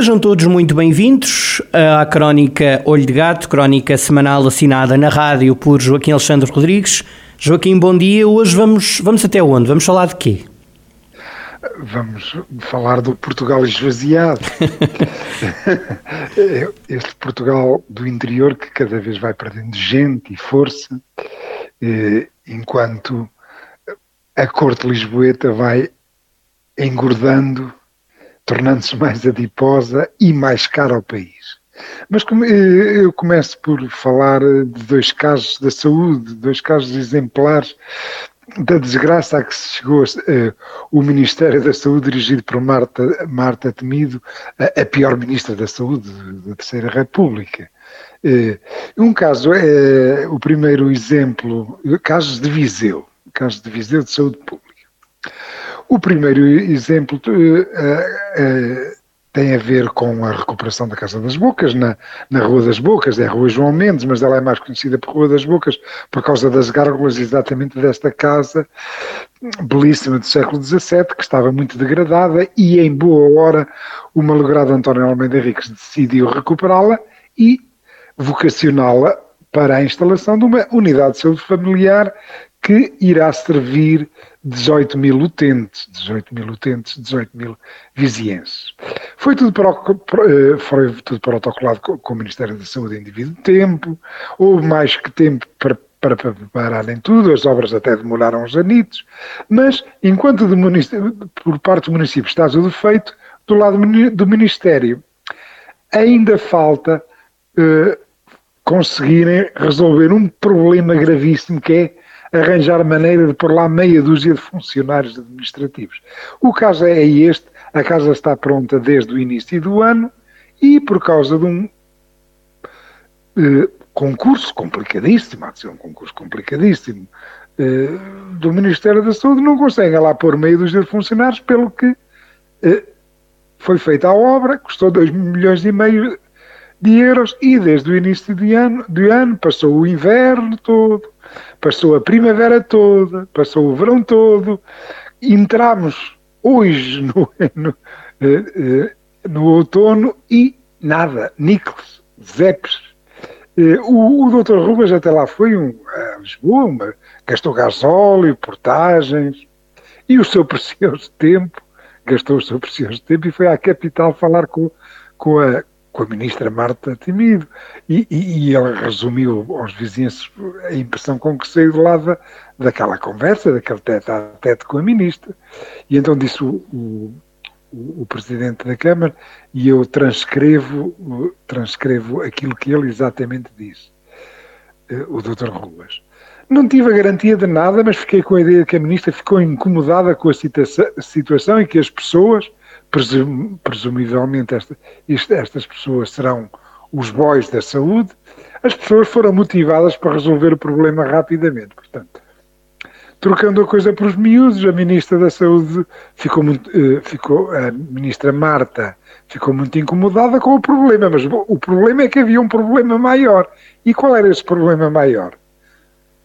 Sejam todos muito bem-vindos à crónica Olho de Gato, crónica semanal assinada na rádio por Joaquim Alexandre Rodrigues. Joaquim, bom dia. Hoje vamos, vamos até onde? Vamos falar de quê? Vamos falar do Portugal esvaziado. este Portugal do interior que cada vez vai perdendo gente e força, eh, enquanto a corte lisboeta vai engordando tornando-se mais adiposa e mais cara ao país. Mas eh, eu começo por falar de dois casos da saúde, dois casos exemplares da desgraça a que se chegou uh, o Ministério da Saúde, dirigido por Marta, Marta Temido, a, a pior Ministra da Saúde da Terceira República. Uh, um caso é uh, o primeiro exemplo, casos de Viseu, casos de Viseu de saúde pública. O primeiro exemplo uh, uh, tem a ver com a recuperação da Casa das Bocas, na, na Rua das Bocas, é a Rua João Mendes, mas ela é mais conhecida por Rua das Bocas por causa das gárgulas exatamente desta casa belíssima do século XVII, que estava muito degradada e em boa hora o malogrado António Almeida Henriques decidiu recuperá-la e vocacioná-la para a instalação de uma unidade de saúde familiar que irá servir 18 mil utentes, 18 mil utentes, 18 mil vizienses. Foi tudo, eh, foi tudo protocolado com o Ministério da Saúde em devido tempo, houve mais que tempo para, para prepararem tudo, as obras até demoraram uns anitos, mas enquanto por parte do município está tudo feito, do lado do Ministério ainda falta uh, conseguirem resolver um problema gravíssimo que é arranjar maneira de pôr lá meia dúzia de funcionários administrativos. O caso é este, a casa está pronta desde o início do ano e por causa de um eh, concurso complicadíssimo, há de ser um concurso complicadíssimo, eh, do Ministério da Saúde, não conseguem lá pôr meia dúzia de funcionários, pelo que eh, foi feita a obra, custou 2 milhões e meio de euros e desde o início do ano, do ano passou o inverno todo, passou a primavera toda, passou o verão todo, entramos hoje no, no, eh, eh, no outono e nada, níqueles, zepes. Eh, o, o Dr. Rubens até lá foi um, a Lisboa, uma, gastou gasóleo, portagens e o seu precioso tempo, gastou o seu precioso tempo e foi à capital falar com, com, a, com a ministra Marta Temido e, e, e resumiu aos vizinhos a impressão com que saiu de lá da, daquela conversa, daquele tete a tete com a ministra. E então disse o, o, o, presidente da Câmara e eu transcrevo, transcrevo aquilo que ele exatamente disse, eh, o Dr. Ruas. Não tive a garantia de nada, mas fiquei com a ideia de que a ministra ficou incomodada com a situação e que as pessoas presum, presumivelmente esta, isto, estas pessoas serão os boys da saúde, as pessoas foram motivadas para resolver o problema rapidamente. Portanto, trocando a coisa para os miúdos, a Ministra da Saúde ficou muito, uh, ficou, a Ministra Marta ficou muito incomodada com o problema, mas o problema é que havia um problema maior. E qual era esse problema maior?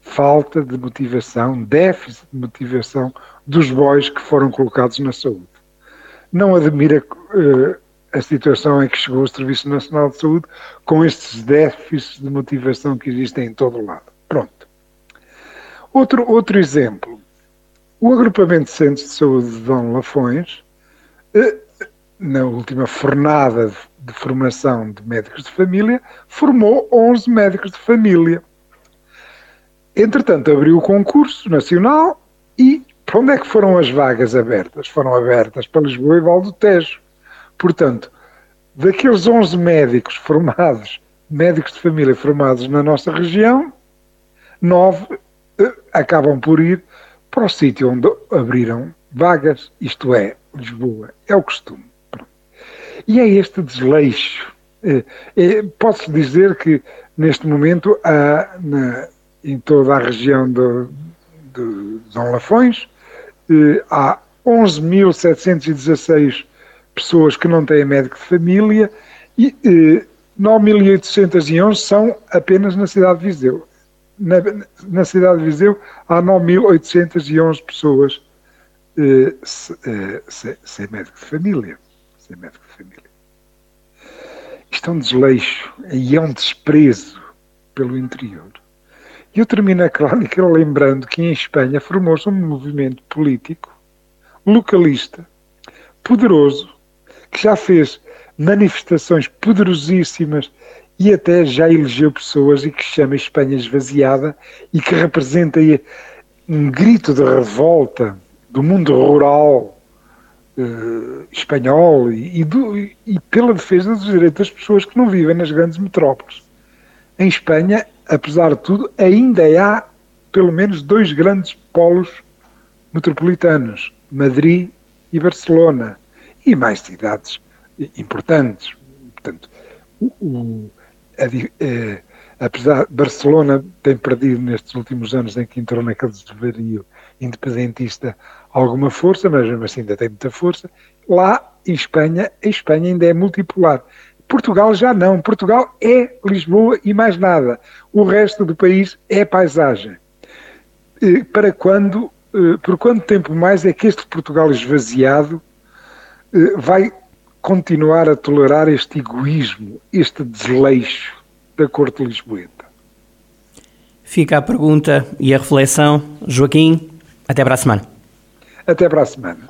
Falta de motivação, déficit de motivação dos boys que foram colocados na saúde não admira uh, a situação em que chegou o Serviço Nacional de Saúde com estes déficits de motivação que existem em todo o lado. Pronto. Outro, outro exemplo. O agrupamento de centros de saúde de Dom Lafões, uh, na última fornada de, de formação de médicos de família, formou 11 médicos de família. Entretanto, abriu o concurso nacional e para onde é que foram as vagas abertas? Foram abertas para Lisboa e Val do Tejo. Portanto, daqueles 11 médicos formados, médicos de família formados na nossa região, nove eh, acabam por ir para o sítio onde abriram vagas, isto é, Lisboa. É o costume. E é este desleixo. É, é, Pode-se dizer que, neste momento, há na, em toda a região de, de Dom Lafões. Eh, há 11.716 pessoas que não têm médico de família e eh, 9.811 são apenas na cidade de Viseu. Na, na cidade de Viseu há 9.811 pessoas eh, eh, sem, sem médico de família. Sem médico de família. Isto é um desleixo e é um desprezo pelo interior. E eu termino a crónica lembrando que em Espanha formou-se um movimento político localista, poderoso, que já fez manifestações poderosíssimas e até já elegeu pessoas e que chama Espanha esvaziada e que representa um grito de revolta do mundo rural uh, espanhol e, do, e pela defesa dos direitos das pessoas que não vivem nas grandes metrópoles. Em Espanha, apesar de tudo, ainda há pelo menos dois grandes polos metropolitanos, Madrid e Barcelona, e mais cidades importantes. Portanto, o, o, a, é, apesar Barcelona tem perdido nestes últimos anos em que entrou naquele desvario independentista alguma força, mas mesmo assim ainda tem muita força. Lá em Espanha, a Espanha ainda é multipolar. Portugal já não. Portugal é Lisboa e mais nada. O resto do país é paisagem. Para quando, por quanto tempo mais é que este Portugal esvaziado vai continuar a tolerar este egoísmo, este desleixo da corte lisboeta? Fica a pergunta e a reflexão. Joaquim, até para a semana. Até para a semana.